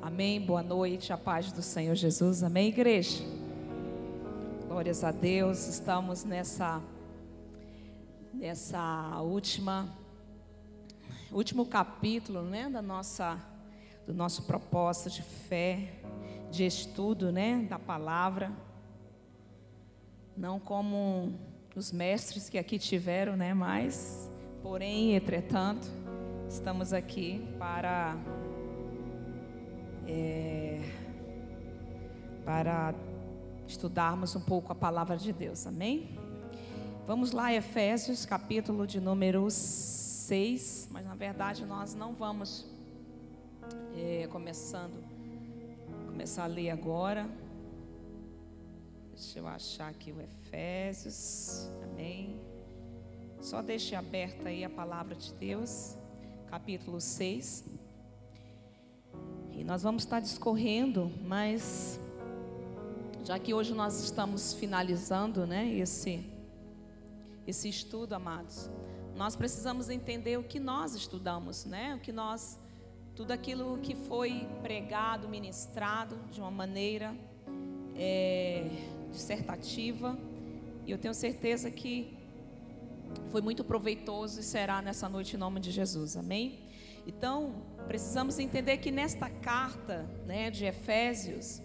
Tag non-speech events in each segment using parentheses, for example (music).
Amém. Boa noite, a paz do Senhor Jesus. Amém, igreja. Glórias a Deus. Estamos nessa nessa última último capítulo, né, da nossa do nosso propósito de fé, de estudo, né, da palavra. Não como os mestres que aqui tiveram, né, mas porém, entretanto, estamos aqui para é, para estudarmos um pouco a palavra de Deus, amém? Vamos lá, Efésios, capítulo de número 6, mas na verdade nós não vamos é, começando, começar a ler agora. Deixa eu achar aqui o Efésios, amém? Só deixe aberta aí a palavra de Deus, capítulo 6. E nós vamos estar discorrendo, mas já que hoje nós estamos finalizando, né, esse esse estudo, amados, nós precisamos entender o que nós estudamos, né? O que nós tudo aquilo que foi pregado, ministrado de uma maneira é, dissertativa. E eu tenho certeza que foi muito proveitoso e será nessa noite em nome de Jesus. Amém? Então, precisamos entender que nesta carta né, de Efésios,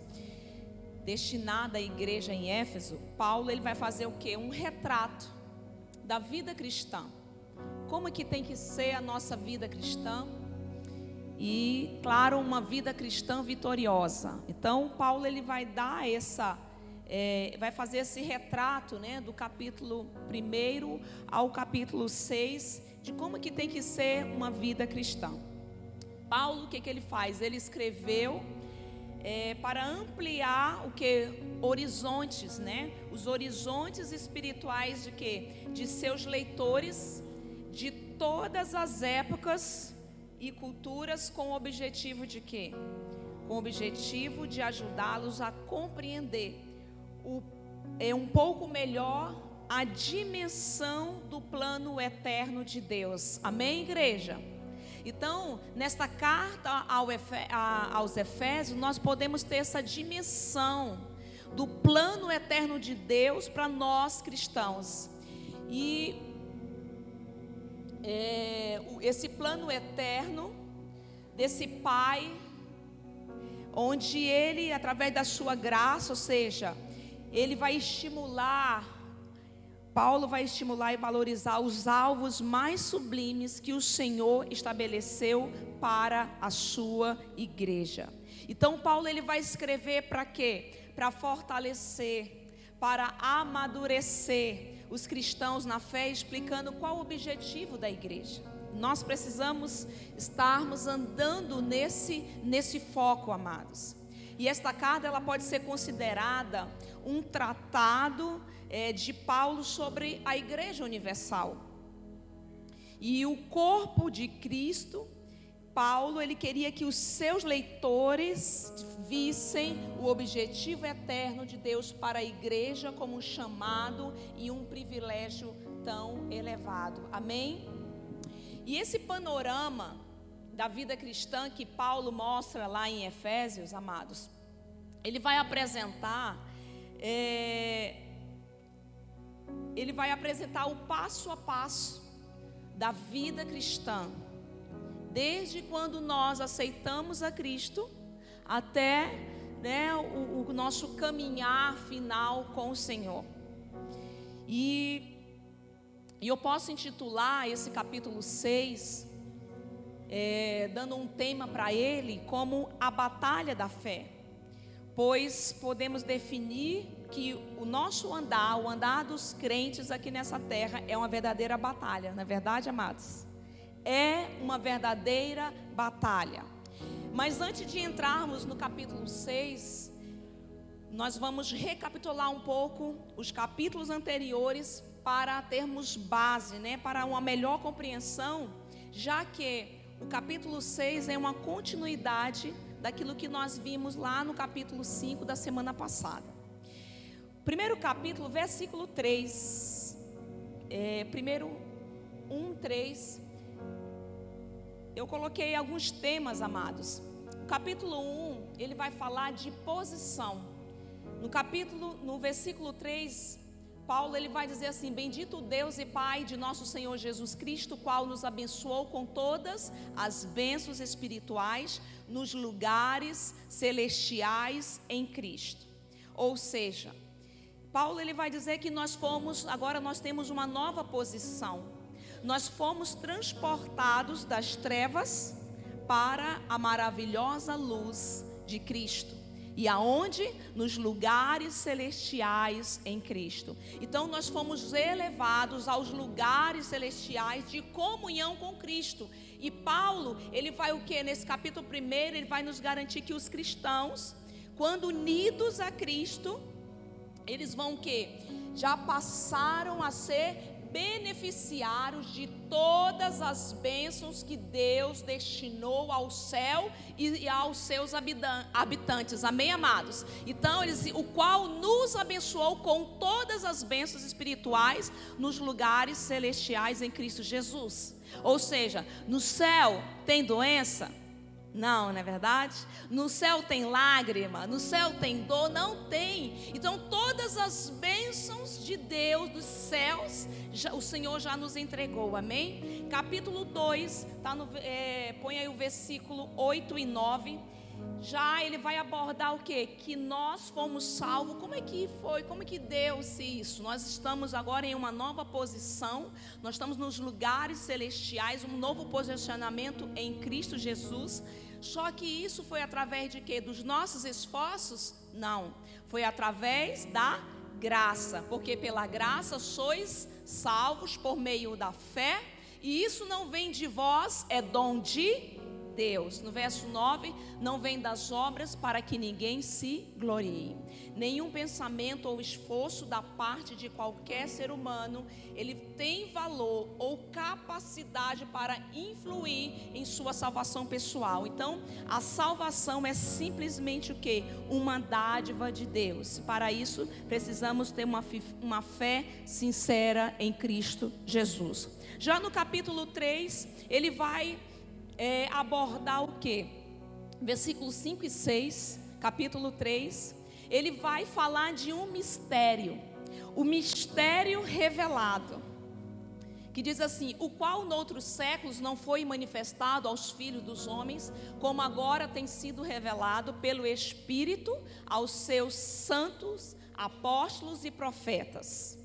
destinada à igreja em Éfeso, Paulo ele vai fazer o que? Um retrato da vida cristã. Como é que tem que ser a nossa vida cristã? E, claro, uma vida cristã vitoriosa. Então, Paulo ele vai dar essa, é, vai fazer esse retrato, né, do capítulo 1 ao capítulo 6 de como que tem que ser uma vida cristã. Paulo, o que, que ele faz? Ele escreveu é, para ampliar o que? Horizontes, né? Os horizontes espirituais de quê? De seus leitores de todas as épocas e culturas com o objetivo de quê? Com o objetivo de ajudá-los a compreender o, é, um pouco melhor a dimensão do plano eterno de Deus. Amém, igreja? Então, nesta carta aos Efésios, nós podemos ter essa dimensão do plano eterno de Deus para nós cristãos. E é, esse plano eterno desse Pai, onde Ele, através da Sua graça, ou seja, Ele vai estimular Paulo vai estimular e valorizar os alvos mais sublimes que o Senhor estabeleceu para a sua igreja. Então Paulo ele vai escrever para quê? Para fortalecer, para amadurecer os cristãos na fé, explicando qual o objetivo da igreja. Nós precisamos estarmos andando nesse nesse foco, amados. E esta carta ela pode ser considerada um tratado é, de Paulo sobre a Igreja Universal. E o corpo de Cristo, Paulo, ele queria que os seus leitores vissem o objetivo eterno de Deus para a igreja como um chamado e um privilégio tão elevado. Amém? E esse panorama da vida cristã que Paulo mostra lá em Efésios, amados, ele vai apresentar é, ele vai apresentar o passo a passo da vida cristã, desde quando nós aceitamos a Cristo até né, o, o nosso caminhar final com o Senhor. E, e eu posso intitular esse capítulo 6, é, dando um tema para ele, como a batalha da fé, pois podemos definir que o nosso andar, o andar dos crentes aqui nessa terra, é uma verdadeira batalha, não é verdade, amados? É uma verdadeira batalha. Mas antes de entrarmos no capítulo 6, nós vamos recapitular um pouco os capítulos anteriores para termos base, né, para uma melhor compreensão, já que o capítulo 6 é uma continuidade daquilo que nós vimos lá no capítulo 5 da semana passada. Primeiro capítulo, versículo 3. É, primeiro 1, 3. Eu coloquei alguns temas, amados. capítulo 1, ele vai falar de posição. No capítulo, no versículo 3, Paulo ele vai dizer assim: Bendito Deus e Pai de nosso Senhor Jesus Cristo, qual nos abençoou com todas as bênçãos espirituais nos lugares celestiais em Cristo. Ou seja, Paulo ele vai dizer que nós fomos, agora nós temos uma nova posição. Nós fomos transportados das trevas para a maravilhosa luz de Cristo. E aonde? Nos lugares celestiais em Cristo. Então nós fomos elevados aos lugares celestiais de comunhão com Cristo. E Paulo, ele vai o que? Nesse capítulo primeiro, ele vai nos garantir que os cristãos, quando unidos a Cristo, eles vão o que? Já passaram a ser beneficiários de todas as bênçãos que Deus destinou ao céu e aos seus habitantes. Amém, amados? Então, eles, o qual nos abençoou com todas as bênçãos espirituais nos lugares celestiais em Cristo Jesus. Ou seja, no céu tem doença? Não, não é verdade? No céu tem lágrima, no céu tem dor, não tem. Então todas as bênçãos de Deus dos céus, já, o Senhor já nos entregou, amém? Capítulo 2, tá é, põe aí o versículo 8 e 9. Já ele vai abordar o que? Que nós fomos salvos. Como é que foi? Como é que deu-se isso? Nós estamos agora em uma nova posição. Nós estamos nos lugares celestiais, um novo posicionamento em Cristo Jesus. Só que isso foi através de quê? Dos nossos esforços? Não. Foi através da graça. Porque pela graça sois salvos por meio da fé. E isso não vem de vós, é dom de Deus. No verso 9, não vem das obras para que ninguém se glorie. Nenhum pensamento ou esforço da parte de qualquer ser humano, ele tem valor ou capacidade para influir em sua salvação pessoal. Então, a salvação é simplesmente o que? Uma dádiva de Deus. Para isso, precisamos ter uma, uma fé sincera em Cristo Jesus. Já no capítulo 3, ele vai é, abordar o que? Versículos 5 e 6, capítulo 3, ele vai falar de um mistério, o mistério revelado, que diz assim: o qual noutros séculos não foi manifestado aos filhos dos homens, como agora tem sido revelado pelo Espírito aos seus santos apóstolos e profetas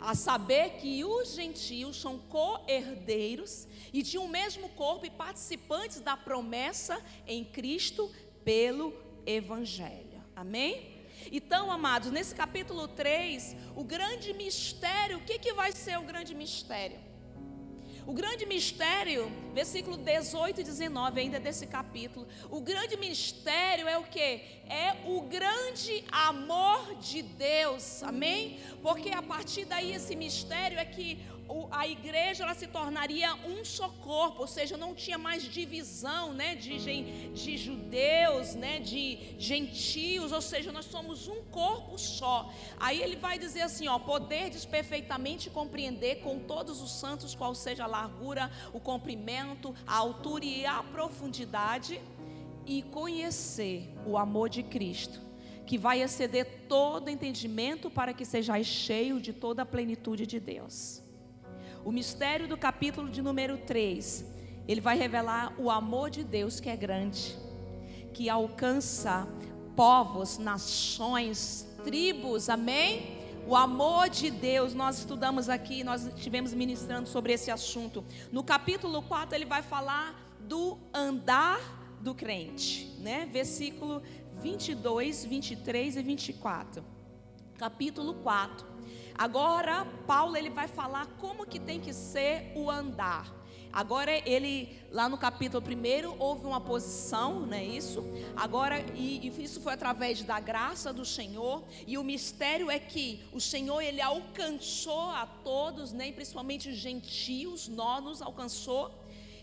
a saber que os gentios são co-herdeiros e de um mesmo corpo e participantes da promessa em Cristo pelo Evangelho. Amém? Então, amados, nesse capítulo 3, o grande mistério, o que, que vai ser o grande mistério? O grande mistério, versículo 18 e 19 ainda desse capítulo. O grande mistério é o que? É o grande amor de Deus. Amém? Porque a partir daí esse mistério é que a igreja ela se tornaria um só corpo, ou seja, não tinha mais divisão, né, de, de judeus, né, de gentios, ou seja, nós somos um corpo só. Aí ele vai dizer assim, ó, poderdes perfeitamente compreender com todos os santos qual seja a largura, o comprimento, a altura e a profundidade e conhecer o amor de Cristo que vai exceder todo entendimento para que sejais cheio de toda a plenitude de Deus. O mistério do capítulo de número 3, ele vai revelar o amor de Deus que é grande, que alcança povos, nações, tribos, amém? O amor de Deus, nós estudamos aqui, nós estivemos ministrando sobre esse assunto. No capítulo 4, ele vai falar do andar do crente, né? Versículo 22, 23 e 24. Capítulo 4. Agora, Paulo ele vai falar como que tem que ser o andar. Agora ele, lá no capítulo 1, houve uma posição, não é isso? Agora, e, e, isso foi através da graça do Senhor, e o mistério é que o Senhor, ele alcançou a todos, né? principalmente os gentios, nós nos alcançou,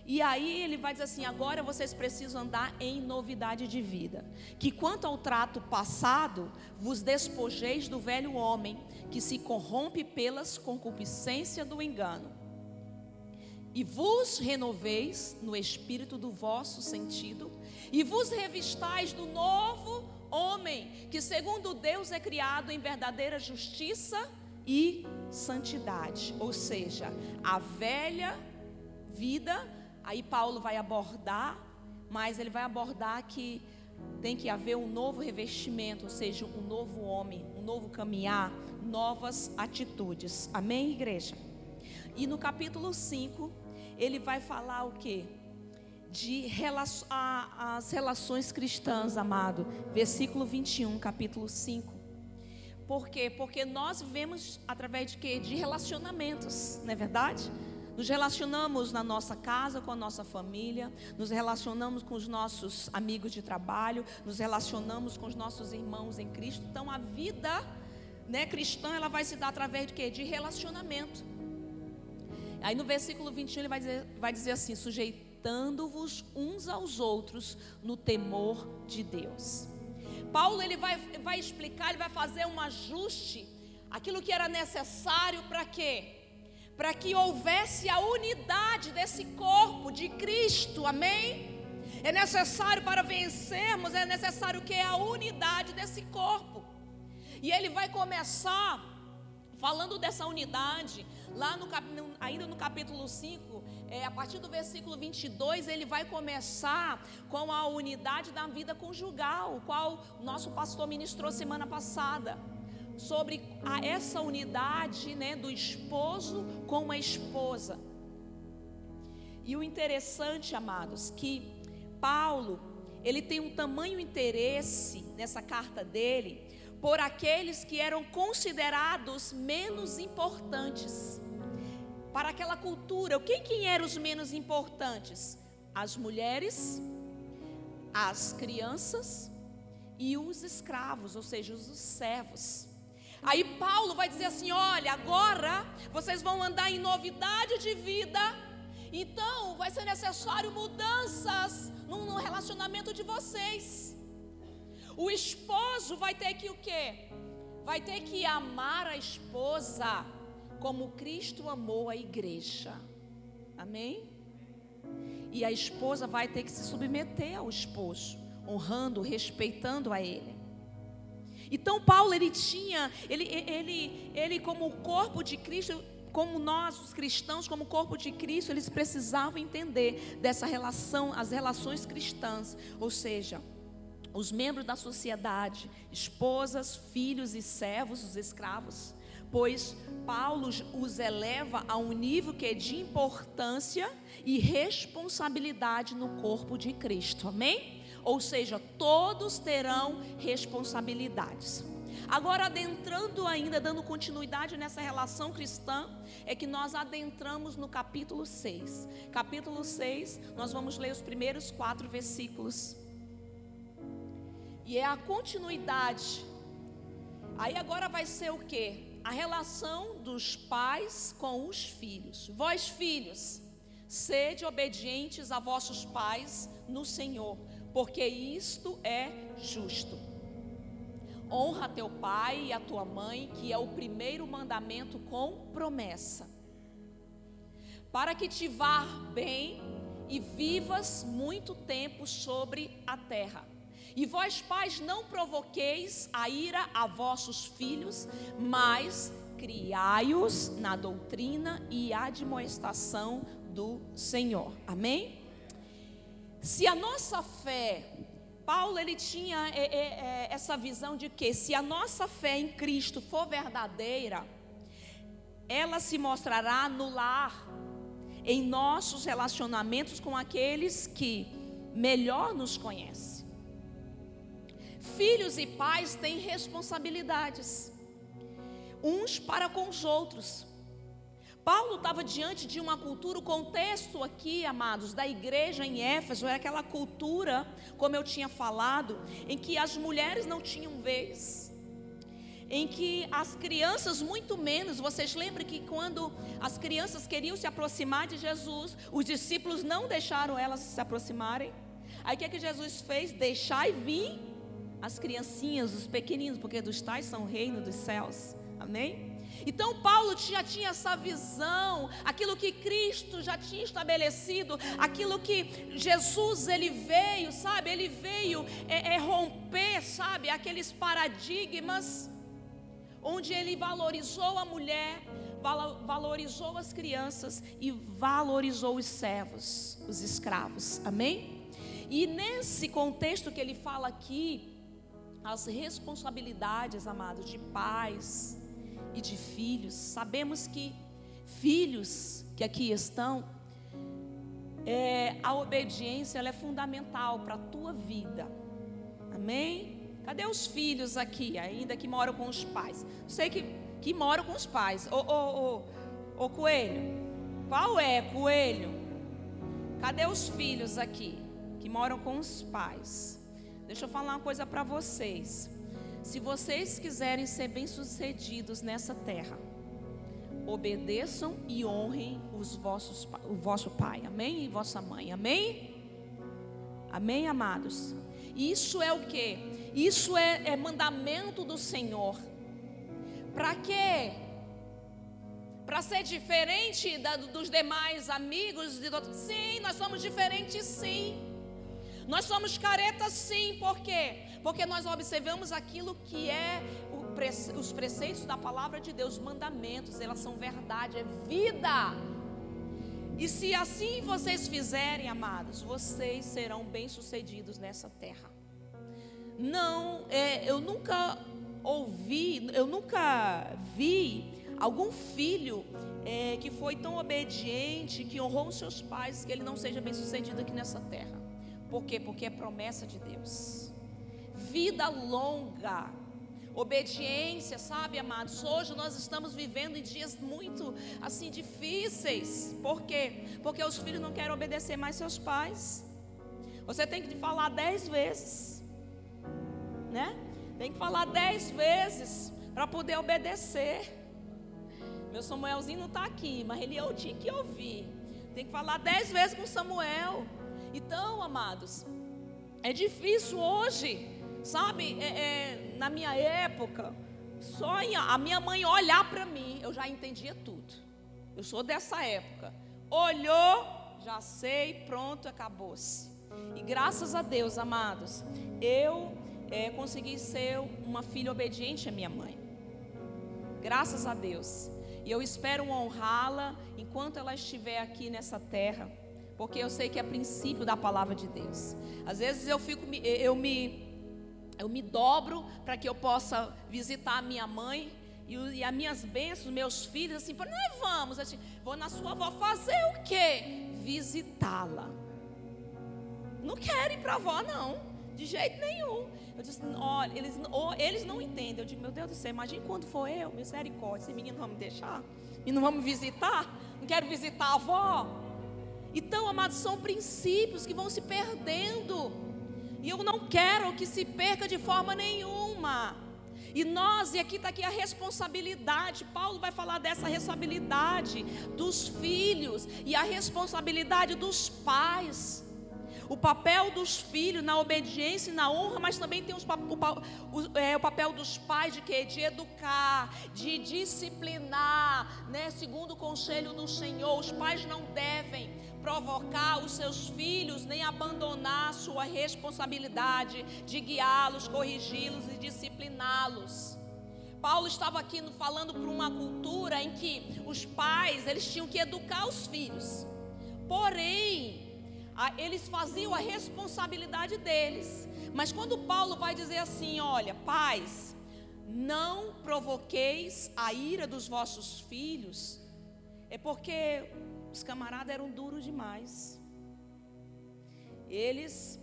e aí ele vai dizer assim: agora vocês precisam andar em novidade de vida. Que quanto ao trato passado, vos despojeis do velho homem, que se corrompe pelas concupiscências do engano. e vos renoveis no espírito do vosso sentido, e vos revistais do novo homem, que segundo Deus é criado em verdadeira justiça e santidade. Ou seja, a velha vida, aí Paulo vai abordar, mas ele vai abordar que tem que haver um novo revestimento, ou seja, um novo homem, um novo caminhar, novas atitudes. Amém, igreja? E no capítulo 5, ele vai falar o que? De a, as relações cristãs, amado. Versículo 21, capítulo 5. Por quê? Porque nós vivemos através de quê? De relacionamentos, não é verdade? Nos relacionamos na nossa casa com a nossa família, nos relacionamos com os nossos amigos de trabalho, nos relacionamos com os nossos irmãos em Cristo. Então a vida, né, cristã, ela vai se dar através de quê? De relacionamento. Aí no versículo 21 ele vai dizer, vai dizer assim: sujeitando-vos uns aos outros no temor de Deus. Paulo ele vai, vai explicar, ele vai fazer um ajuste, aquilo que era necessário para quê? Para que houvesse a unidade desse corpo de Cristo, amém? É necessário para vencermos, é necessário que a unidade desse corpo. E ele vai começar falando dessa unidade, Lá no, ainda no capítulo 5, é, a partir do versículo 22, ele vai começar com a unidade da vida conjugal, o qual nosso pastor ministrou semana passada. Sobre a, essa unidade né, do esposo com a esposa. E o interessante, amados, que Paulo, ele tem um tamanho interesse nessa carta dele por aqueles que eram considerados menos importantes para aquela cultura. Quem, quem eram os menos importantes? As mulheres, as crianças e os escravos, ou seja, os servos. Aí Paulo vai dizer assim: olha, agora vocês vão andar em novidade de vida, então vai ser necessário mudanças no, relacionamento de vocês. O esposo vai ter que o quê? Vai ter que amar a esposa como Cristo amou a igreja. Amém? E a esposa vai ter que se submeter ao esposo, honrando, respeitando a ele. Então Paulo ele tinha, ele, ele, ele como corpo de Cristo, como nós os cristãos, como corpo de Cristo, eles precisavam entender dessa relação, as relações cristãs, ou seja, os membros da sociedade, esposas, filhos e servos, os escravos, pois Paulo os eleva a um nível que é de importância e responsabilidade no corpo de Cristo. Amém? Ou seja, todos terão responsabilidades. Agora, adentrando ainda, dando continuidade nessa relação cristã, é que nós adentramos no capítulo 6. Capítulo 6, nós vamos ler os primeiros quatro versículos. E é a continuidade. Aí agora vai ser o que? a relação dos pais com os filhos. Vós, filhos, sede obedientes a vossos pais no Senhor, porque isto é justo. Honra teu pai e a tua mãe, que é o primeiro mandamento com promessa, para que te vá bem e vivas muito tempo sobre a terra. E vós, pais, não provoqueis a ira a vossos filhos, mas criai-os na doutrina e admoestação do Senhor. Amém? Se a nossa fé, Paulo ele tinha é, é, é, essa visão de que se a nossa fé em Cristo for verdadeira, ela se mostrará no lar, em nossos relacionamentos com aqueles que melhor nos conhecem. Filhos e pais têm responsabilidades, uns para com os outros. Paulo estava diante de uma cultura, o contexto aqui, amados, da igreja em Éfeso era aquela cultura, como eu tinha falado, em que as mulheres não tinham vez, em que as crianças, muito menos. Vocês lembram que quando as crianças queriam se aproximar de Jesus, os discípulos não deixaram elas se aproximarem? Aí o que, é que Jesus fez? Deixar e vir as criancinhas, os pequeninos, porque dos tais são o reino dos céus. Amém? Então Paulo já tinha essa visão, aquilo que Cristo já tinha estabelecido, aquilo que Jesus ele veio, sabe? Ele veio é, é, romper, sabe? Aqueles paradigmas onde ele valorizou a mulher, valorizou as crianças e valorizou os servos, os escravos. Amém? E nesse contexto que ele fala aqui, as responsabilidades, amados, de pais, e de filhos. Sabemos que filhos que aqui estão, é, a obediência ela é fundamental para a tua vida. Amém? Cadê os filhos aqui, ainda que moram com os pais? Sei que, que moram com os pais. Ô, ô, ô, ô coelho, qual é, coelho? Cadê os filhos aqui que moram com os pais? Deixa eu falar uma coisa para vocês. Se vocês quiserem ser bem-sucedidos nessa terra, obedeçam e honrem os vossos, o vosso pai, amém? E vossa mãe, amém? Amém, amados? Isso é o que? Isso é, é mandamento do Senhor. Para quê? Para ser diferente da, dos demais amigos? Sim, nós somos diferentes, sim. Nós somos caretas, sim, por quê? Porque nós observamos aquilo que é os preceitos da palavra de Deus, os mandamentos, elas são verdade, é vida. E se assim vocês fizerem, amados, vocês serão bem-sucedidos nessa terra. Não, é, eu nunca ouvi, eu nunca vi algum filho é, que foi tão obediente, que honrou os seus pais, que ele não seja bem-sucedido aqui nessa terra. Por quê? Porque é promessa de Deus vida longa, obediência, sabe, amados? Hoje nós estamos vivendo em dias muito assim difíceis. Por quê? Porque os filhos não querem obedecer mais seus pais. Você tem que falar dez vezes, né? Tem que falar dez vezes para poder obedecer. Meu Samuelzinho não está aqui, mas ele eu tinha que ouvir. Tem que falar dez vezes com Samuel. Então, amados, é difícil hoje Sabe, é, é, na minha época, só a minha mãe olhar para mim, eu já entendia tudo. Eu sou dessa época. Olhou, já sei, pronto, acabou-se. E graças a Deus, amados, eu é, consegui ser uma filha obediente à minha mãe. Graças a Deus. E eu espero honrá-la enquanto ela estiver aqui nessa terra, porque eu sei que é princípio da palavra de Deus. Às vezes eu fico, eu me eu me dobro para que eu possa visitar a minha mãe e, e as minhas bênçãos, meus filhos, assim, nós vamos, assim, vou na sua avó fazer o quê? Visitá-la. Não quero ir para a avó, não, de jeito nenhum. Eu disse, olha, eles, eles não entendem. Eu digo, meu Deus do céu, imagine quando for eu, misericórdia, esse menino vai me deixar? E não vamos visitar? Não quero visitar a avó? Então, amados, são princípios que vão se perdendo. E eu não quero que se perca de forma nenhuma. E nós, e aqui está aqui a responsabilidade, Paulo vai falar dessa responsabilidade dos filhos e a responsabilidade dos pais. O papel dos filhos na obediência e na honra, mas também tem os, o, é, o, papel dos pais de quê? De educar, de disciplinar, né? Segundo o conselho do Senhor, os pais não devem provocar os seus filhos, nem abandonar a sua responsabilidade de guiá-los, corrigi-los e discipliná-los. Paulo estava aqui falando para uma cultura em que os pais, eles tinham que educar os filhos. Porém, eles faziam a responsabilidade deles. Mas quando Paulo vai dizer assim, olha, pais, não provoqueis a ira dos vossos filhos, é porque os camaradas eram duros demais. Eles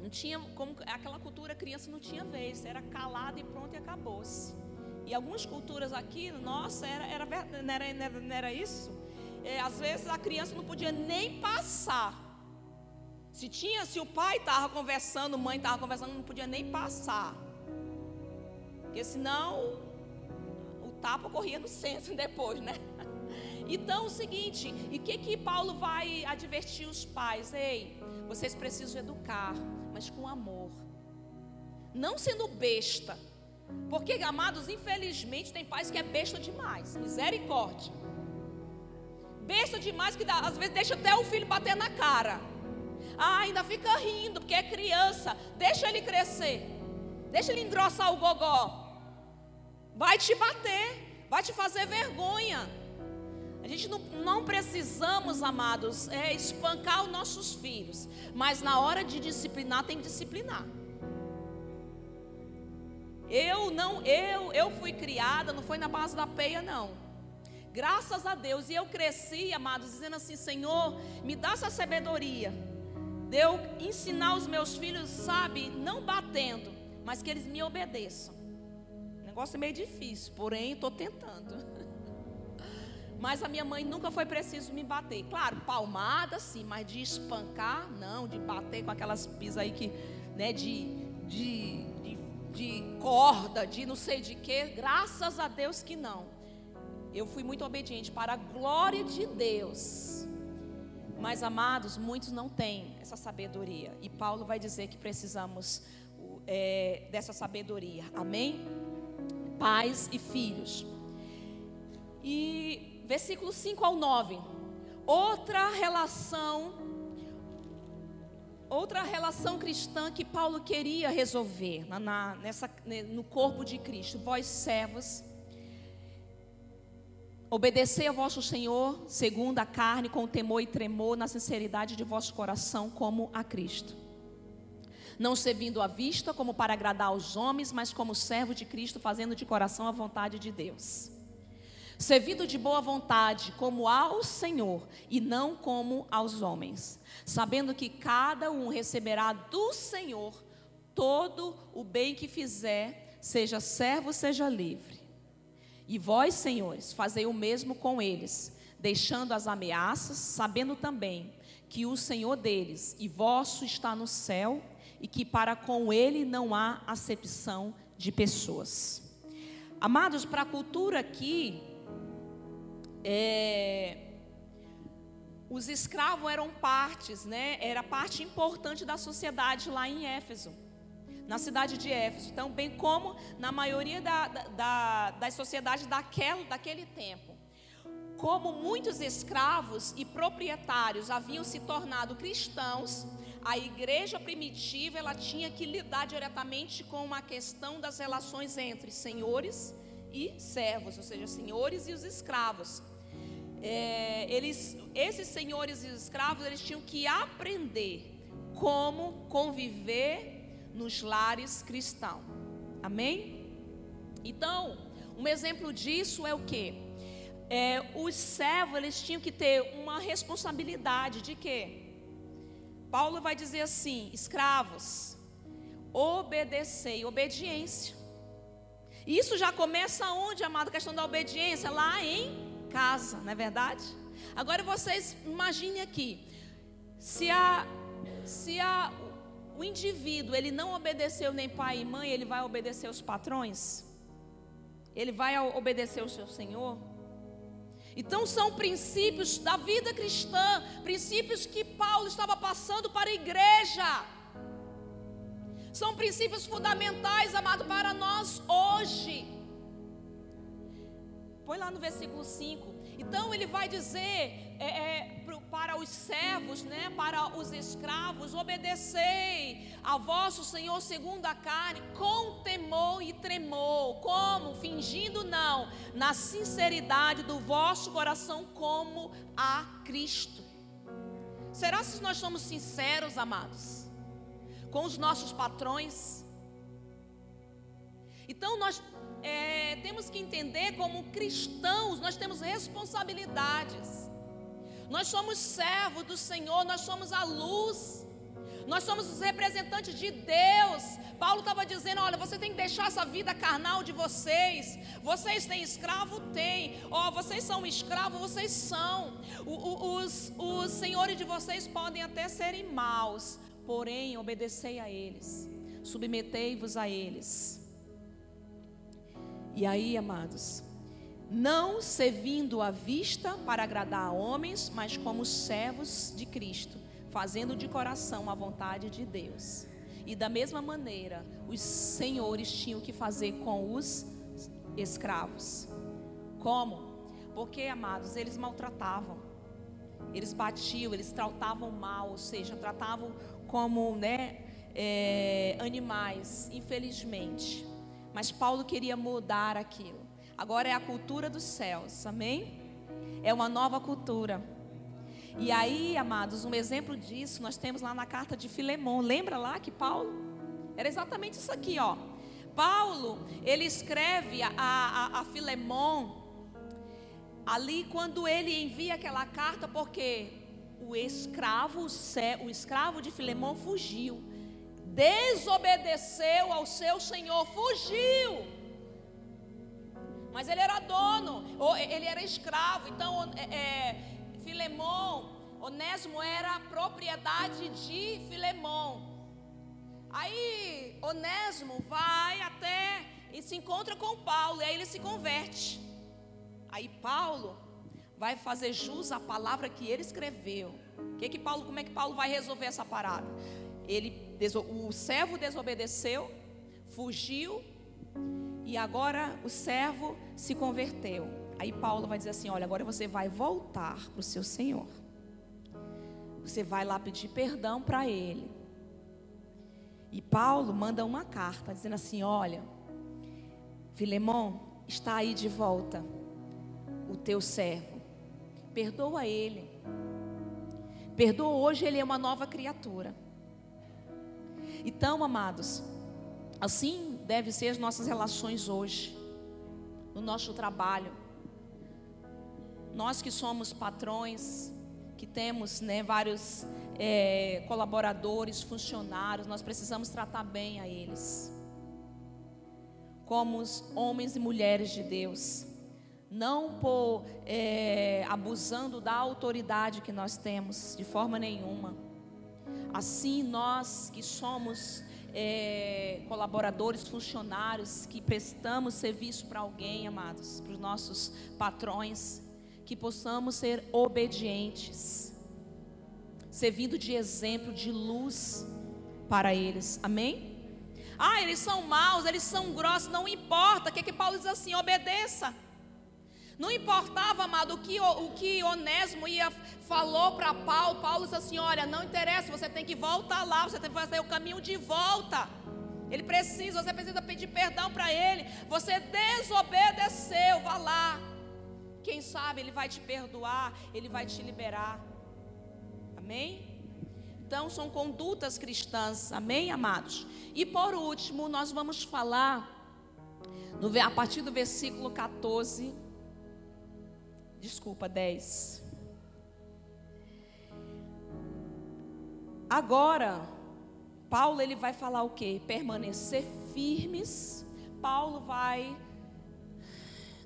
não tinham, como aquela cultura, criança não tinha vez, era calada e pronto e acabou-se. E algumas culturas aqui, nossa, era, era, não, era, não, era, não era isso? É, às vezes a criança não podia nem passar. Se tinha, se o pai estava conversando, mãe estava conversando, não podia nem passar. Porque senão o tapa corria no centro (laughs) depois, né? Então, é o seguinte, e o que que Paulo vai advertir os pais? Ei, vocês precisam educar, mas com amor. Não sendo besta, Porque, amados, infelizmente tem pais que é besta demais. Misericórdia. Besta demais que dá, às vezes deixa até o filho bater na cara. Ah, ainda fica rindo, porque é criança. Deixa ele crescer. Deixa ele engrossar o gogó. Vai te bater, vai te fazer vergonha. A gente não, não precisamos, amados, é, espancar os nossos filhos. Mas na hora de disciplinar, tem que disciplinar. Eu não, eu, eu fui criada, não foi na base da peia, não. Graças a Deus. E eu cresci, amados, dizendo assim: Senhor, me dá essa sabedoria. De eu ensinar os meus filhos, sabe, não batendo, mas que eles me obedeçam. O negócio é meio difícil, porém estou tentando. (laughs) Mas a minha mãe nunca foi preciso me bater. Claro, palmada sim, mas de espancar, não, de bater com aquelas pisas aí que, né, de, de, de, de corda, de não sei de quê. Graças a Deus que não. Eu fui muito obediente para a glória de Deus. Mas, amados, muitos não têm essa sabedoria. E Paulo vai dizer que precisamos é, dessa sabedoria. Amém? Pais e filhos. E versículo 5 ao 9. Outra relação, outra relação cristã que Paulo queria resolver na, na, nessa, no corpo de Cristo. Vós servos, obedecei ao vosso Senhor segundo a carne, com temor e tremor, na sinceridade de vosso coração, como a Cristo não servindo à vista como para agradar aos homens, mas como servo de Cristo, fazendo de coração a vontade de Deus. Servindo de boa vontade, como ao Senhor, e não como aos homens, sabendo que cada um receberá do Senhor todo o bem que fizer, seja servo, seja livre. E vós, senhores, fazei o mesmo com eles, deixando as ameaças, sabendo também que o Senhor deles e vosso está no céu e que para com ele não há acepção de pessoas. Amados, para a cultura aqui, é, os escravos eram partes, né? Era parte importante da sociedade lá em Éfeso, na cidade de Éfeso. Então, bem como na maioria da, da, das sociedades daquele, daquele tempo. Como muitos escravos e proprietários haviam se tornado cristãos, a igreja primitiva ela tinha que lidar diretamente com a questão das relações entre senhores e servos, ou seja, senhores e os escravos. É, eles, esses senhores e os escravos, eles tinham que aprender como conviver nos lares cristãos. Amém? Então, um exemplo disso é o que? É, os servos eles tinham que ter uma responsabilidade de quê? Paulo vai dizer assim: escravos, obedecei, obediência. Isso já começa onde, amado? A questão da obediência, lá em casa, não é verdade? Agora vocês imaginem aqui, se a, se a, o indivíduo ele não obedeceu nem pai e mãe, ele vai obedecer os patrões? Ele vai obedecer o seu Senhor? Então são princípios da vida cristã, princípios que Paulo estava passando para a igreja. São princípios fundamentais, amado, para nós hoje. Põe lá no versículo 5. Então ele vai dizer é, é, para os servos, né, para os escravos, obedecei a vosso Senhor segundo a carne, com temor e tremor, como fingindo não, na sinceridade do vosso coração, como a Cristo. Será se nós somos sinceros, amados, com os nossos patrões? Então nós é, temos que entender como cristãos, nós temos responsabilidades. Nós somos servos do Senhor, nós somos a luz. Nós somos os representantes de Deus. Paulo estava dizendo: olha, você tem que deixar essa vida carnal de vocês. Vocês têm escravo? Tem. Ó, oh, vocês são escravos? Vocês são. O, o, os, os senhores de vocês podem até serem maus, porém, obedecei a eles, submetei-vos a eles. E aí, amados, não servindo à vista para agradar a homens, mas como servos de Cristo, fazendo de coração a vontade de Deus. E da mesma maneira, os senhores tinham que fazer com os escravos. Como? Porque, amados, eles maltratavam. Eles batiam, eles tratavam mal, ou seja, tratavam como né, é, animais, infelizmente. Mas Paulo queria mudar aquilo. Agora é a cultura dos céus, amém? É uma nova cultura. E aí, amados, um exemplo disso nós temos lá na carta de Filemão. Lembra lá que Paulo? Era exatamente isso aqui, ó. Paulo, ele escreve a, a, a Filemão ali quando ele envia aquela carta, porque o escravo, o escravo de Filemão fugiu, desobedeceu ao seu senhor, fugiu. Mas ele era dono, ou ele era escravo, então é, é Filemão, Onésimo era propriedade de Filemão. Aí Onésimo vai até e se encontra com Paulo, e aí ele se converte. Aí Paulo vai fazer jus à palavra que ele escreveu. Que que Paulo, como é que Paulo vai resolver essa parada? Ele, o servo desobedeceu, fugiu, e agora o servo se converteu. Aí Paulo vai dizer assim: Olha, agora você vai voltar para o seu Senhor. Você vai lá pedir perdão para ele. E Paulo manda uma carta dizendo assim: Olha, Filemão, está aí de volta o teu servo. Perdoa ele. Perdoa hoje, ele é uma nova criatura. Então, amados, assim devem ser as nossas relações hoje, no nosso trabalho. Nós que somos patrões, que temos né, vários é, colaboradores, funcionários, nós precisamos tratar bem a eles, como os homens e mulheres de Deus, não por é, abusando da autoridade que nós temos, de forma nenhuma. Assim, nós que somos é, colaboradores, funcionários, que prestamos serviço para alguém, amados, para os nossos patrões, que possamos ser obedientes, servindo de exemplo, de luz para eles. Amém? Ah, eles são maus, eles são grossos, não importa. O que, é que Paulo diz assim? Obedeça. Não importava, amado, o que, o que Onésimo ia, falou para Paulo. Paulo disse assim: Olha, não interessa, você tem que voltar lá, você tem que fazer o caminho de volta. Ele precisa, você precisa pedir perdão para ele. Você desobedeceu, vá lá. Quem sabe Ele vai te perdoar, Ele vai te liberar. Amém? Então são condutas cristãs, amém, amados? E por último, nós vamos falar a partir do versículo 14, desculpa, 10. Agora, Paulo ele vai falar o que? Permanecer firmes. Paulo vai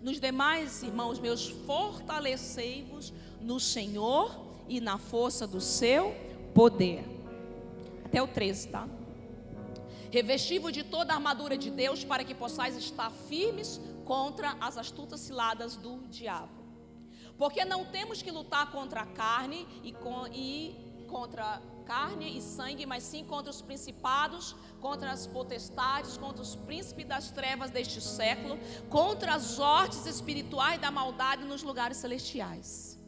nos demais, irmãos meus, fortalecei-vos no Senhor e na força do seu poder. Até o 13, tá? Revestivo de toda a armadura de Deus para que possais estar firmes contra as astutas ciladas do diabo. Porque não temos que lutar contra a carne e, com, e contra carne e sangue, mas sim contra os principados, contra as potestades, contra os príncipes das trevas deste século, contra as hortes espirituais da maldade nos lugares celestiais.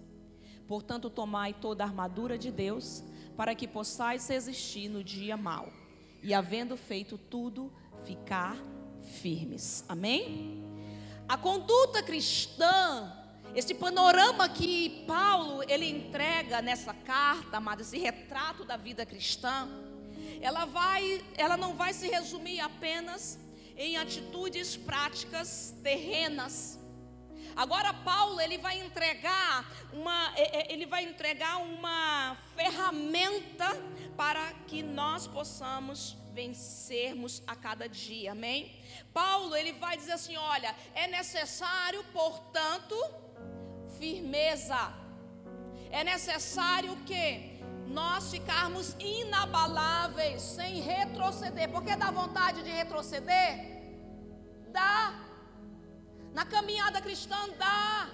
Portanto, tomai toda a armadura de Deus, para que possais resistir no dia mau, e havendo feito tudo, ficar firmes. Amém? A conduta cristã esse panorama que Paulo ele entrega nessa carta, amado, esse retrato da vida cristã, ela vai, ela não vai se resumir apenas em atitudes práticas terrenas. Agora Paulo ele vai entregar uma, ele vai entregar uma ferramenta para que nós possamos vencermos a cada dia, amém? Paulo ele vai dizer assim, olha, é necessário, portanto, firmeza. É necessário que nós ficarmos inabaláveis, sem retroceder. Porque dá vontade de retroceder? Dá. Na caminhada cristã dá.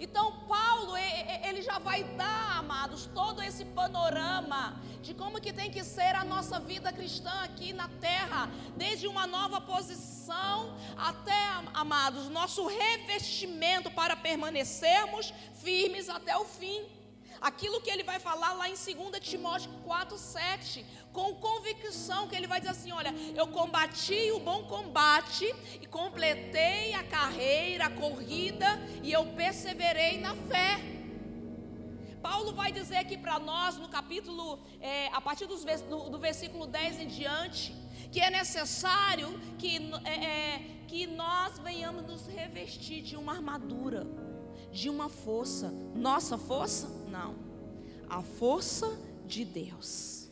Então, Paulo, ele já vai dar, amados, todo esse panorama de como que tem que ser a nossa vida cristã aqui na terra, desde uma nova posição até, amados, nosso revestimento para permanecermos firmes até o fim. Aquilo que ele vai falar lá em 2 Timóteo 4, 7, com convicção, que ele vai dizer assim: Olha, eu combati o bom combate e completei a carreira, a corrida, e eu perseverei na fé. Paulo vai dizer aqui para nós, no capítulo, é, a partir dos, do, do, versículo 10 em diante, que é necessário que, é, é, que nós venhamos nos revestir de uma armadura de uma força. Nossa força? Não. A força de Deus.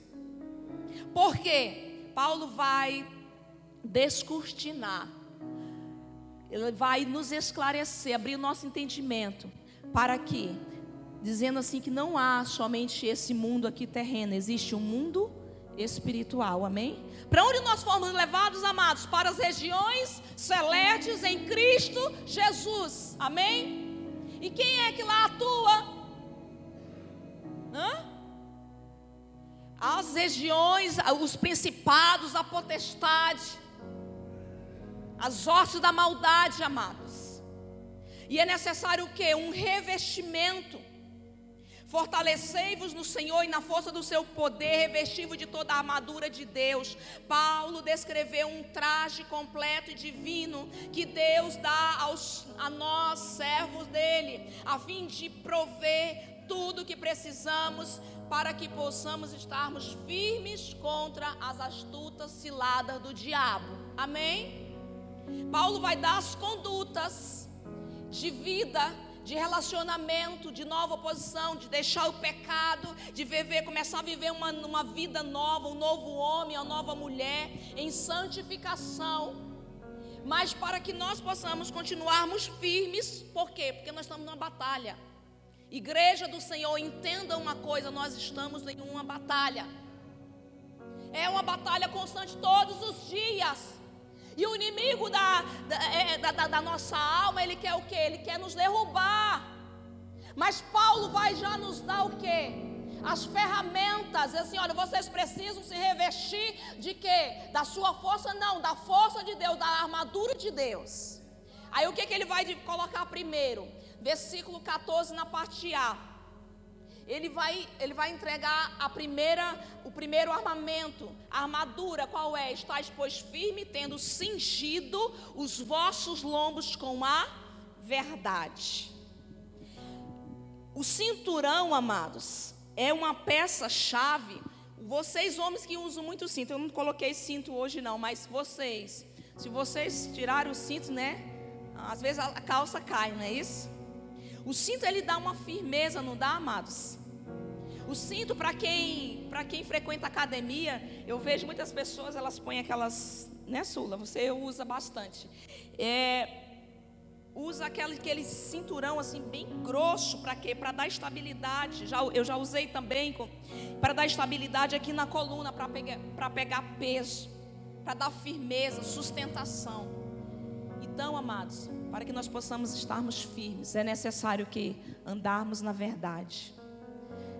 Por quê? Paulo vai descortinar. Ele vai nos esclarecer, abrir o nosso entendimento. Para que, dizendo assim, que não há somente esse mundo aqui terreno, existe um mundo espiritual, amém? Para onde nós fomos levados, amados? Para as regiões celestes em Cristo Jesus, amém? E quem é que lá atua? Hã? As regiões, os principados, a potestade, as hostes da maldade, amados. E é necessário o que? Um revestimento Fortalecei-vos no Senhor e na força do seu poder, revestivo de toda a armadura de Deus. Paulo descreveu um traje completo e divino que Deus dá aos, a nós, servos dele, a fim de prover tudo que precisamos para que possamos estarmos firmes contra as astutas ciladas do diabo. Amém? Paulo vai dar as condutas de vida de relacionamento, de nova posição, de deixar o pecado, de viver, começar a viver uma, uma vida nova, um novo homem, uma nova mulher, em santificação. Mas para que nós possamos continuarmos firmes, por quê? Porque nós estamos numa batalha. Igreja do Senhor, entenda uma coisa: nós estamos em uma batalha. É uma batalha constante todos os dias. E o inimigo da, é, da, da, da nossa alma, ele quer o que? Ele quer nos derrubar. Mas Paulo vai já nos dar o que? As ferramentas, assim, olha, vocês precisam se revestir de quê? Da sua força, não, da força de Deus, da armadura de Deus. Aí o que, que ele vai colocar primeiro? Versículo 14 na parte A ele vai, ele vai entregar a primeira, o primeiro armamento, a armadura, qual é? Estais, pois, firme, tendo cingido os vossos lombos com a verdade. O cinturão, amados, é uma peça-chave. Vocês, homens que usam muito cinto, eu não coloquei cinto hoje, não, mas vocês, se vocês tirarem o cinto, né? Às vezes a calça cai, não é isso? O cinto ele dá uma firmeza, não dá, amados? O cinto para quem, para quem frequenta academia, eu vejo muitas pessoas, elas põem aquelas, né, Sula, você usa bastante. É, usa aquele, aquele cinturão assim bem grosso para quê? Para dar estabilidade. Já, eu já usei também para dar estabilidade aqui na coluna, para pegar, para pegar peso, para dar firmeza, sustentação. Então, amados, para que nós possamos estarmos firmes, é necessário que andarmos na verdade,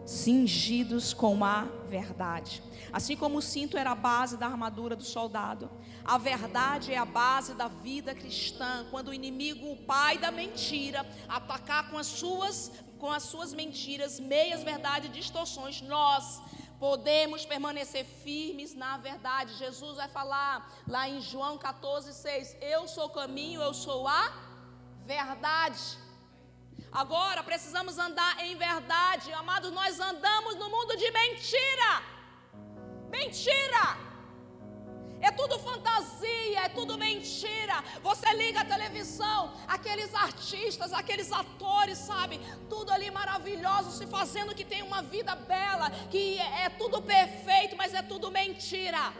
cingidos com a verdade. Assim como o cinto era a base da armadura do soldado, a verdade é a base da vida cristã. Quando o inimigo, o pai da mentira, atacar com as suas com as suas mentiras, meias verdades e distorções, nós podemos permanecer firmes na verdade. Jesus vai falar lá em João 14:6, eu sou o caminho, eu sou a verdade. Agora precisamos andar em verdade, amados. Nós andamos no mundo de mentira. Mentira. É tudo fantasia, é tudo mentira. Você liga a televisão, aqueles artistas, aqueles atores, sabe? Tudo ali maravilhoso, se fazendo que tem uma vida bela, que é, é tudo perfeito, mas é tudo mentira.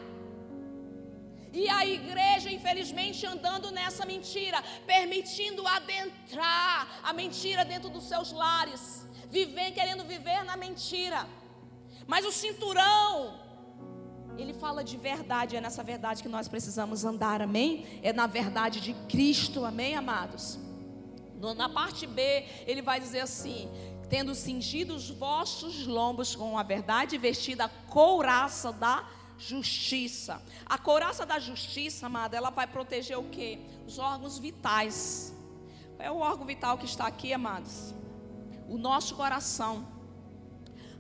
E a igreja, infelizmente, andando nessa mentira, permitindo adentrar a mentira dentro dos seus lares, viver querendo viver na mentira. Mas o cinturão, ele fala de verdade, é nessa verdade que nós precisamos andar, amém? É na verdade de Cristo, amém, amados? Na parte B, ele vai dizer assim: tendo cingido os vossos lombos com a verdade, vestida a couraça da justiça. A couraça da justiça, amada, ela vai proteger o quê? Os órgãos vitais. É o órgão vital que está aqui, amados? O nosso coração.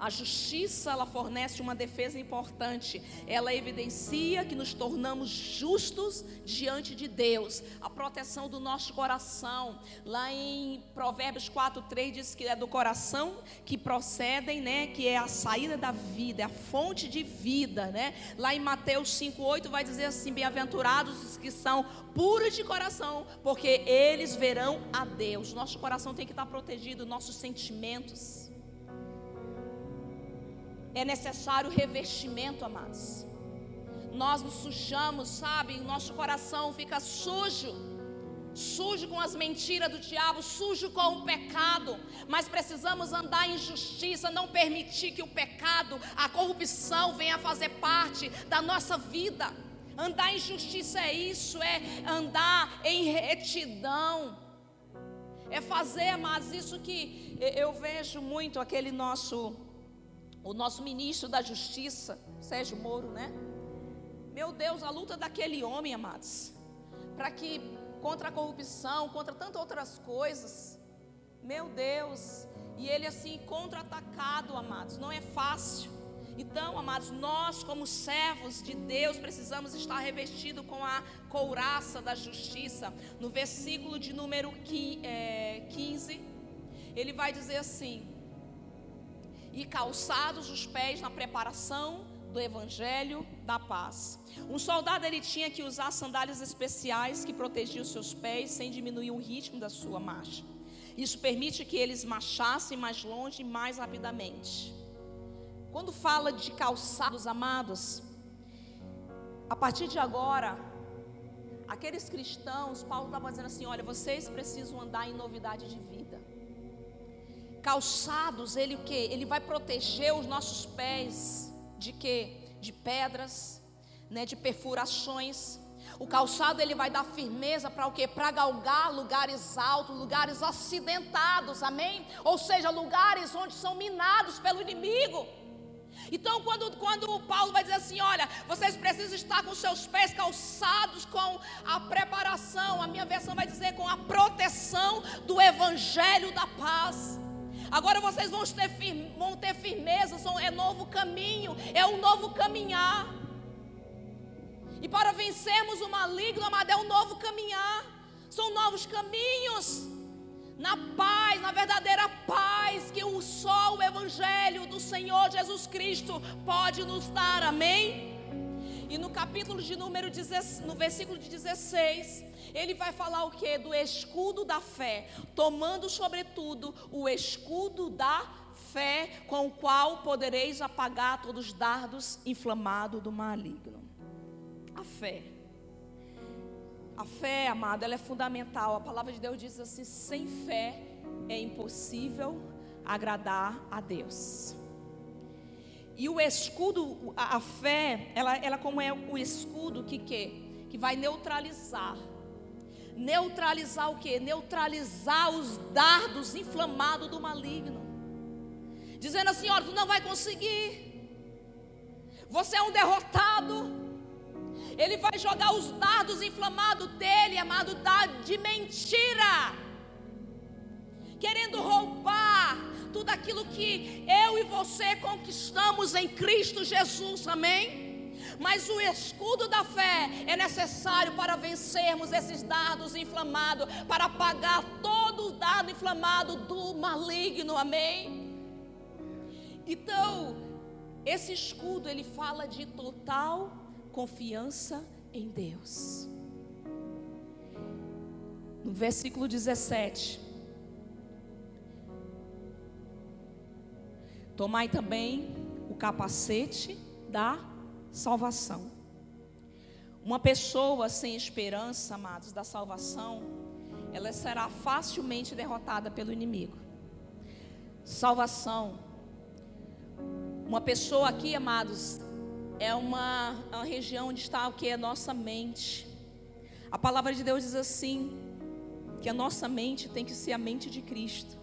A justiça, ela fornece uma defesa importante. Ela evidencia que nos tornamos justos diante de Deus. A proteção do nosso coração. Lá em Provérbios 4, 3 diz que é do coração que procedem, né? Que é a saída da vida, é a fonte de vida, né? Lá em Mateus 5, 8 vai dizer assim: Bem-aventurados os que são puros de coração, porque eles verão a Deus. Nosso coração tem que estar protegido, nossos sentimentos é necessário revestimento, amados. Nós nos sujamos, sabe? O nosso coração fica sujo. Sujo com as mentiras do diabo, sujo com o pecado, mas precisamos andar em justiça, não permitir que o pecado, a corrupção venha fazer parte da nossa vida. Andar em justiça é isso, é andar em retidão, é fazer, mas isso que eu vejo muito aquele nosso o nosso ministro da Justiça, Sérgio Moro, né? Meu Deus, a luta daquele homem, amados, para que contra a corrupção, contra tantas outras coisas, meu Deus, e ele assim contra-atacado, amados, não é fácil. Então, amados, nós como servos de Deus precisamos estar revestidos com a couraça da justiça. No versículo de número 15, é, ele vai dizer assim: e calçados os pés na preparação do evangelho da paz. Um soldado ele tinha que usar sandálias especiais que protegiam seus pés sem diminuir o ritmo da sua marcha. Isso permite que eles marchassem mais longe e mais rapidamente. Quando fala de calçados amados, a partir de agora, aqueles cristãos, Paulo estava dizendo assim: olha, vocês precisam andar em novidade de vida calçados, ele o que? Ele vai proteger os nossos pés de quê? De pedras, né, de perfurações. O calçado ele vai dar firmeza para o quê? Para galgar lugares altos, lugares acidentados, amém? Ou seja, lugares onde são minados pelo inimigo. Então, quando, quando Paulo vai dizer assim: olha, vocês precisam estar com seus pés calçados com a preparação, a minha versão vai dizer com a proteção do evangelho da paz. Agora vocês vão ter, firme, vão ter firmeza, são, é novo caminho, é um novo caminhar. E para vencermos o maligno, amado, é um novo caminhar. São novos caminhos. Na paz, na verdadeira paz que o só o Evangelho do Senhor Jesus Cristo pode nos dar. Amém? E no capítulo de número 16, no versículo de 16, ele vai falar o que? Do escudo da fé, tomando sobretudo o escudo da fé, com o qual podereis apagar todos os dardos inflamados do maligno. A fé. A fé, amada, ela é fundamental. A palavra de Deus diz assim: sem fé é impossível agradar a Deus. E o escudo, a, a fé, ela, ela como é o escudo que, que, que vai neutralizar neutralizar o que? Neutralizar os dardos inflamados do maligno. Dizendo assim: olha, tu não vai conseguir. Você é um derrotado. Ele vai jogar os dardos inflamados dele, amado, de mentira. Querendo roubar tudo aquilo que eu e você conquistamos em Cristo Jesus, amém? Mas o escudo da fé é necessário para vencermos esses dardos inflamados, para apagar todo o dardo inflamado do maligno, amém? Então, esse escudo ele fala de total confiança em Deus. No versículo 17. Tomai também o capacete da salvação. Uma pessoa sem esperança, amados, da salvação, ela será facilmente derrotada pelo inimigo. Salvação. Uma pessoa aqui, amados, é uma, é uma região onde está o que é nossa mente. A palavra de Deus diz assim, que a nossa mente tem que ser a mente de Cristo,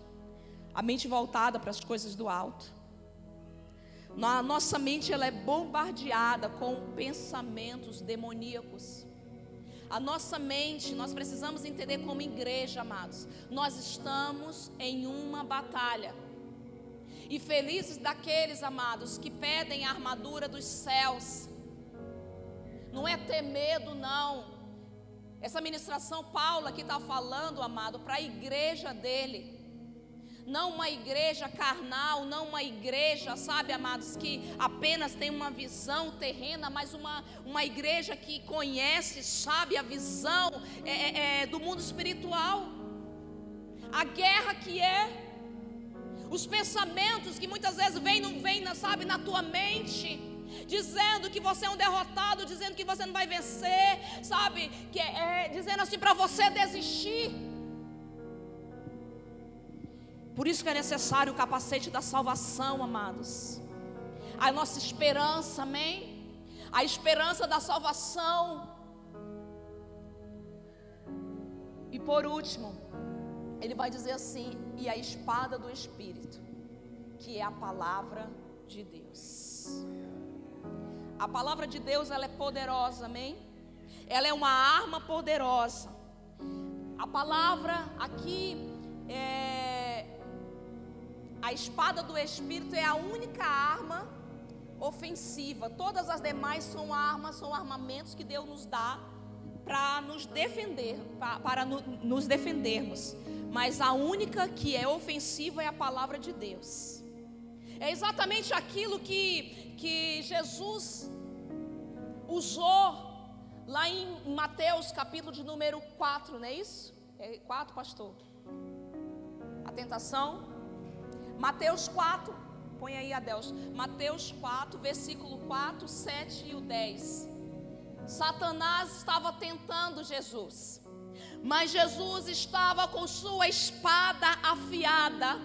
a mente voltada para as coisas do alto. A nossa mente ela é bombardeada com pensamentos demoníacos. A nossa mente, nós precisamos entender como igreja, amados, nós estamos em uma batalha. E felizes daqueles, amados, que pedem a armadura dos céus. Não é ter medo, não. Essa ministração, Paulo aqui está falando, amado, para a igreja dele não uma igreja carnal, não uma igreja, sabe, amados, que apenas tem uma visão terrena, mas uma, uma igreja que conhece, sabe, a visão é, é, é do mundo espiritual. A guerra que é, os pensamentos que muitas vezes vêm, não vêm, sabe, na tua mente dizendo que você é um derrotado, dizendo que você não vai vencer, sabe? Que é, é dizendo assim para você desistir. Por isso que é necessário o capacete da salvação, amados. A nossa esperança, amém? A esperança da salvação. E por último, ele vai dizer assim: e a espada do Espírito, que é a palavra de Deus. A palavra de Deus, ela é poderosa, amém? Ela é uma arma poderosa. A palavra aqui é a espada do Espírito é a única arma ofensiva. Todas as demais são armas, são armamentos que Deus nos dá para nos defender, para, para no, nos defendermos. Mas a única que é ofensiva é a palavra de Deus. É exatamente aquilo que, que Jesus usou lá em Mateus, capítulo de número 4, não é isso? É 4, pastor? A tentação Mateus 4, põe aí Adeus. Mateus 4, versículo 4, 7 e o 10. Satanás estava tentando Jesus, mas Jesus estava com sua espada afiada.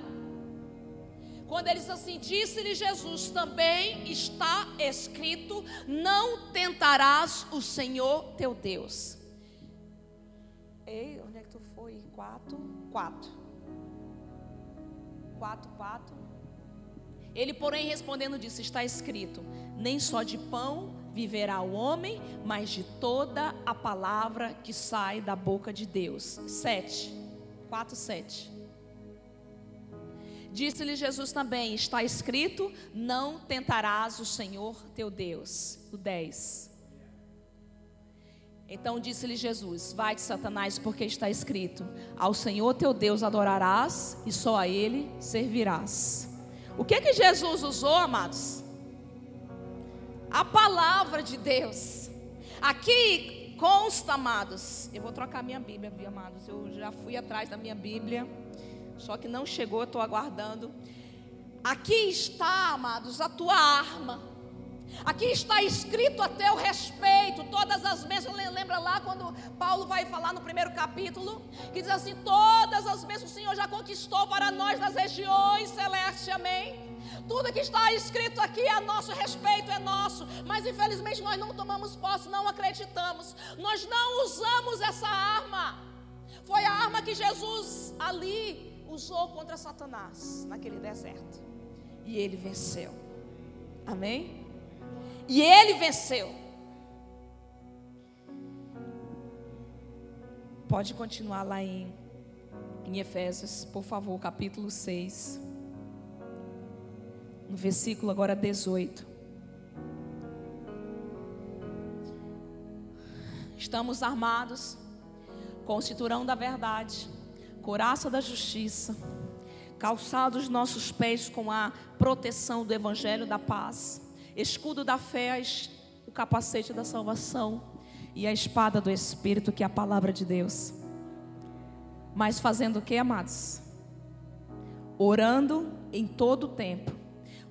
Quando ele disse assim: Disse-lhe Jesus, também está escrito: Não tentarás o Senhor teu Deus. Ei, onde é que tu foi? 4, 4 quatro pato. Ele, porém, respondendo, disse: Está escrito: Nem só de pão viverá o homem, mas de toda a palavra que sai da boca de Deus. 7. 4, 7. Disse-lhe Jesus também: Está escrito: Não tentarás o Senhor teu Deus. O 10. Então disse-lhe Jesus: Vai de Satanás, porque está escrito: Ao Senhor teu Deus adorarás e só a Ele servirás. O que que Jesus usou, amados? A palavra de Deus. Aqui consta, amados. Eu vou trocar minha Bíblia, amados? Eu já fui atrás da minha Bíblia, só que não chegou, eu estou aguardando. Aqui está, amados, a tua arma. Aqui está escrito a teu respeito, todas as bênçãos. Lembra lá quando Paulo vai falar no primeiro capítulo, que diz assim: Todas as bênçãos o Senhor já conquistou para nós nas regiões celestes, amém? Tudo que está escrito aqui é nosso respeito, é nosso, mas infelizmente nós não tomamos posse, não acreditamos, nós não usamos essa arma. Foi a arma que Jesus ali usou contra Satanás naquele deserto, e ele venceu, amém? E ele venceu. Pode continuar lá em, em Efésios, por favor, capítulo 6. No versículo agora 18. Estamos armados com o cinturão da verdade, coraça da justiça, calçados nossos pés com a proteção do evangelho da paz escudo da fé, o capacete da salvação e a espada do Espírito, que é a palavra de Deus. Mas fazendo o que, amados? Orando em todo o tempo,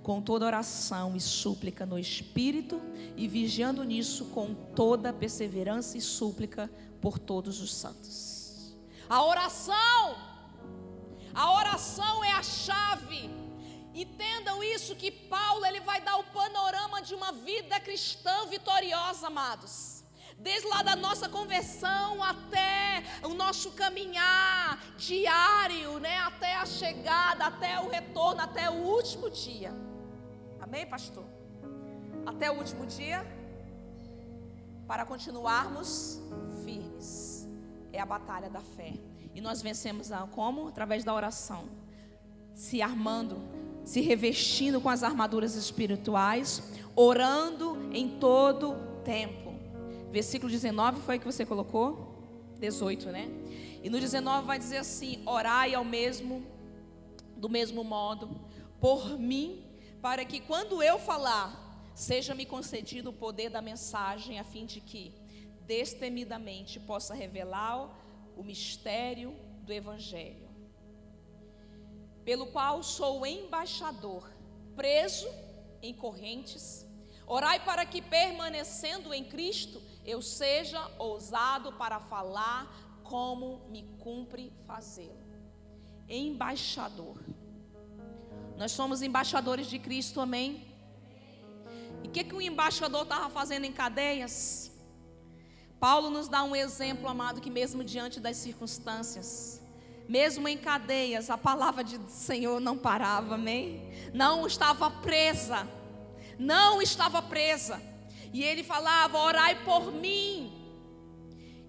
com toda oração e súplica no Espírito, e vigiando nisso com toda perseverança e súplica por todos os santos. A oração, a oração é a chave Entendam isso que Paulo ele vai dar o panorama de uma vida cristã vitoriosa, amados. Desde lá da nossa conversão até o nosso caminhar diário, né? Até a chegada, até o retorno, até o último dia. Amém, pastor? Até o último dia, para continuarmos firmes. É a batalha da fé. E nós vencemos a como? Através da oração. Se armando, se revestindo com as armaduras espirituais, orando em todo tempo. Versículo 19 foi que você colocou? 18, né? E no 19 vai dizer assim: Orai ao mesmo, do mesmo modo, por mim, para que quando eu falar, seja-me concedido o poder da mensagem, a fim de que, destemidamente, possa revelar o mistério do Evangelho, pelo qual sou embaixador, preso em correntes. Orai para que, permanecendo em Cristo, eu seja ousado para falar como me cumpre fazê-lo. Embaixador. Nós somos embaixadores de Cristo, amém? E o que, que o embaixador estava fazendo em cadeias? Paulo nos dá um exemplo, amado, que mesmo diante das circunstâncias, mesmo em cadeias, a palavra de Senhor não parava, amém? Não estava presa, não estava presa. E ele falava: Orai por mim.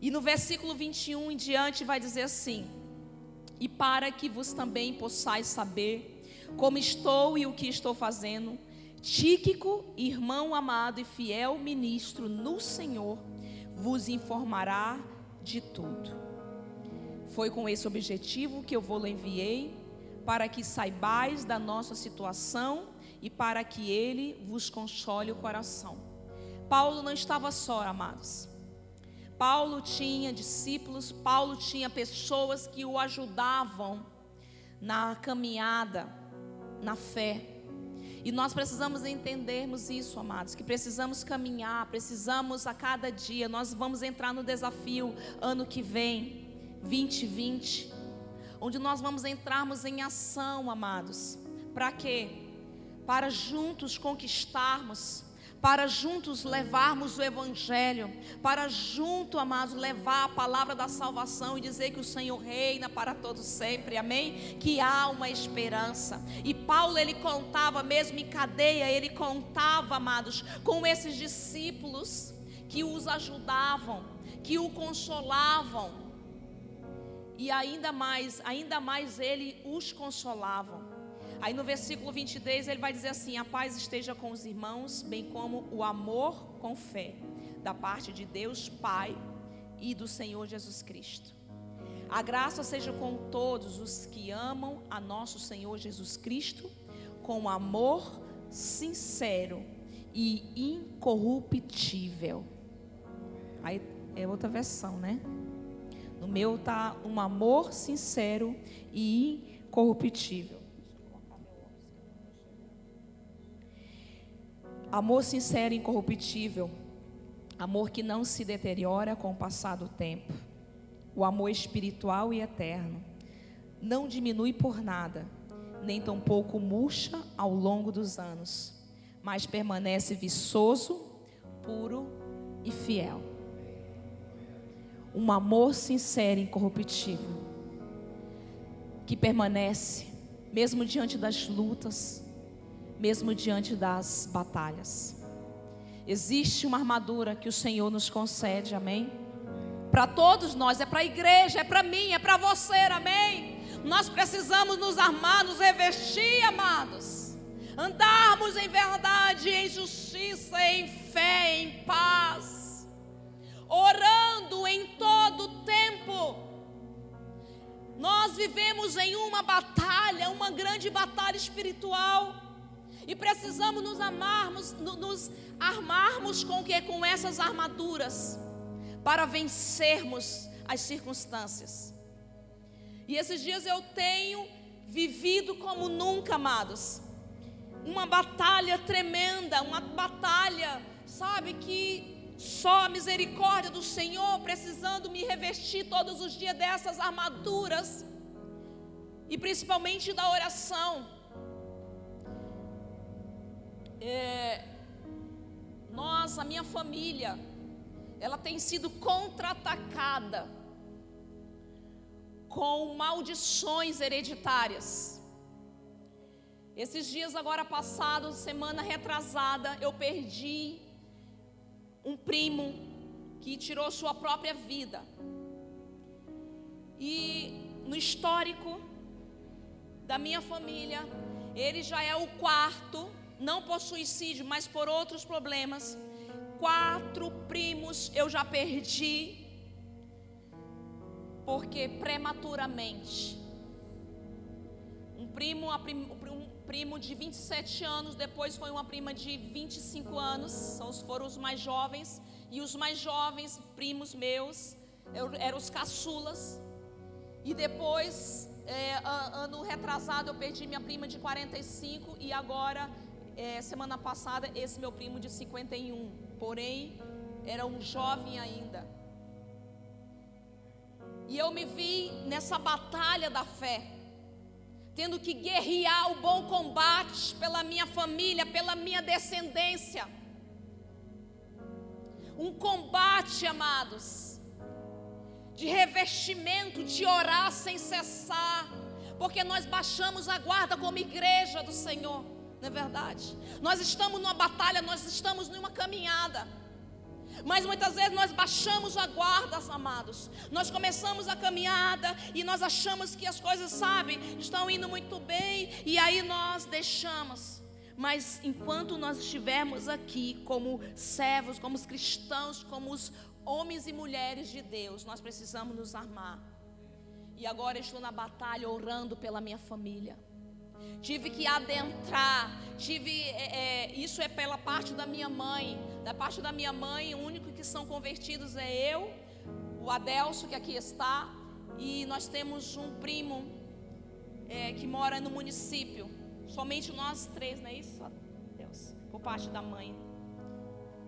E no versículo 21 em diante vai dizer assim: E para que vos também possais saber como estou e o que estou fazendo, Tíquico, irmão amado e fiel ministro no Senhor, vos informará de tudo. Foi com esse objetivo que eu vou enviei, para que saibais da nossa situação e para que ele vos console o coração. Paulo não estava só, amados. Paulo tinha discípulos, Paulo tinha pessoas que o ajudavam na caminhada, na fé. E nós precisamos entendermos isso, amados, que precisamos caminhar, precisamos a cada dia. Nós vamos entrar no desafio ano que vem, 2020, onde nós vamos entrarmos em ação, amados. Para quê? Para juntos conquistarmos para juntos levarmos o Evangelho, para junto, amados, levar a palavra da salvação e dizer que o Senhor reina para todos sempre, amém? Que há uma esperança. E Paulo, ele contava, mesmo em cadeia, ele contava, amados, com esses discípulos que os ajudavam, que o consolavam. E ainda mais, ainda mais ele os consolavam. Aí no versículo 23 ele vai dizer assim: A paz esteja com os irmãos, bem como o amor com fé, da parte de Deus Pai e do Senhor Jesus Cristo. A graça seja com todos os que amam a nosso Senhor Jesus Cristo, com amor sincero e incorruptível. Aí é outra versão, né? No meu tá um amor sincero e incorruptível. Amor sincero e incorruptível. Amor que não se deteriora com o passar do tempo. O amor espiritual e eterno. Não diminui por nada, nem tampouco murcha ao longo dos anos, mas permanece viçoso, puro e fiel. Um amor sincero e incorruptível, que permanece, mesmo diante das lutas, mesmo diante das batalhas. Existe uma armadura que o Senhor nos concede, amém? Para todos nós, é para a igreja, é para mim, é para você, amém? Nós precisamos nos armar, nos revestir, amados. Andarmos em verdade, em justiça, em fé, em paz. Orando tempo. Nós vivemos em uma batalha, uma grande batalha espiritual. E precisamos nos amarmos, nos armarmos com que com essas armaduras para vencermos as circunstâncias. E esses dias eu tenho vivido como nunca, amados. Uma batalha tremenda, uma batalha, sabe, que só a misericórdia do Senhor, precisando me revestir todos os dias dessas armaduras, e principalmente da oração. É, nós, a minha família, ela tem sido contra-atacada com maldições hereditárias. Esses dias agora passados, semana retrasada, eu perdi um primo que tirou sua própria vida. E no histórico da minha família, ele já é o quarto, não por suicídio, mas por outros problemas. Quatro primos eu já perdi porque prematuramente. Um primo, primo de 27 anos, depois foi uma prima de 25 anos, são foram os mais jovens, e os mais jovens, primos meus, eram os caçulas. E depois, é, ano retrasado, eu perdi minha prima de 45, e agora, é, semana passada, esse meu primo de 51. Porém, era um jovem ainda. E eu me vi nessa batalha da fé, tendo que guerrear o bom combate pela minha família, pela minha descendência. Um combate, amados, de revestimento, de orar sem cessar, porque nós baixamos a guarda como igreja do Senhor, não é verdade? Nós estamos numa batalha, nós estamos numa caminhada. Mas muitas vezes nós baixamos a guarda, amados. Nós começamos a caminhada e nós achamos que as coisas, sabe, estão indo muito bem e aí nós deixamos. Mas enquanto nós estivermos aqui como servos, como os cristãos, como os homens e mulheres de Deus, nós precisamos nos armar. E agora estou na batalha orando pela minha família tive que adentrar, tive é, é, isso é pela parte da minha mãe, da parte da minha mãe, o único que são convertidos é eu, o Adelso que aqui está, e nós temos um primo é, que mora no município, somente nós três, não é isso? Deus, por parte da mãe.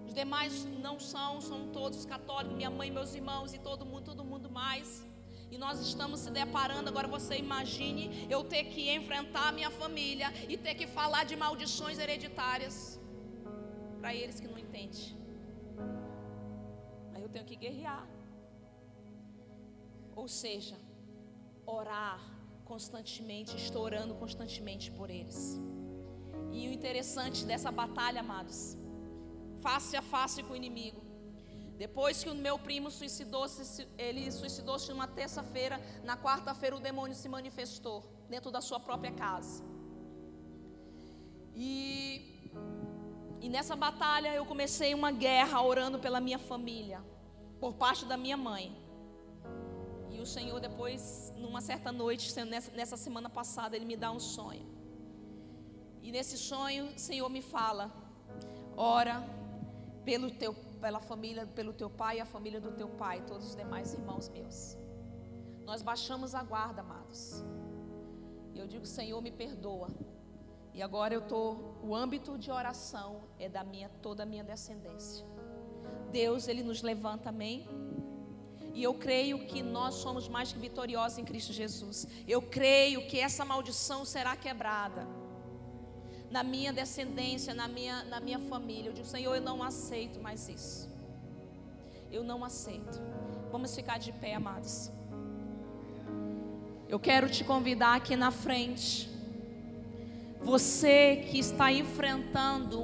Os demais não são, são todos católicos, minha mãe, meus irmãos e todo mundo, todo mundo mais. E nós estamos se deparando, agora você imagine eu ter que enfrentar a minha família e ter que falar de maldições hereditárias para eles que não entendem. Aí eu tenho que guerrear. Ou seja, orar constantemente, estou orando constantemente por eles. E o interessante dessa batalha, amados, face a face com o inimigo, depois que o meu primo suicidou-se, ele suicidou-se numa terça-feira, na quarta-feira o demônio se manifestou dentro da sua própria casa. E, e nessa batalha eu comecei uma guerra orando pela minha família, por parte da minha mãe. E o Senhor depois, numa certa noite, nessa, semana passada, Ele me dá um sonho. E nesse sonho, o Senhor me fala: ora pelo teu pela família, pelo teu pai e a família do teu pai, todos os demais irmãos meus. Nós baixamos a guarda, amados. E eu digo, Senhor, me perdoa. E agora eu tô, o âmbito de oração é da minha toda a minha descendência. Deus, ele nos levanta, amém? E eu creio que nós somos mais que vitoriosos em Cristo Jesus. Eu creio que essa maldição será quebrada na minha descendência, na minha, na minha família. Eu digo, Senhor, eu não aceito mais isso. Eu não aceito. Vamos ficar de pé, amados. Eu quero te convidar aqui na frente. Você que está enfrentando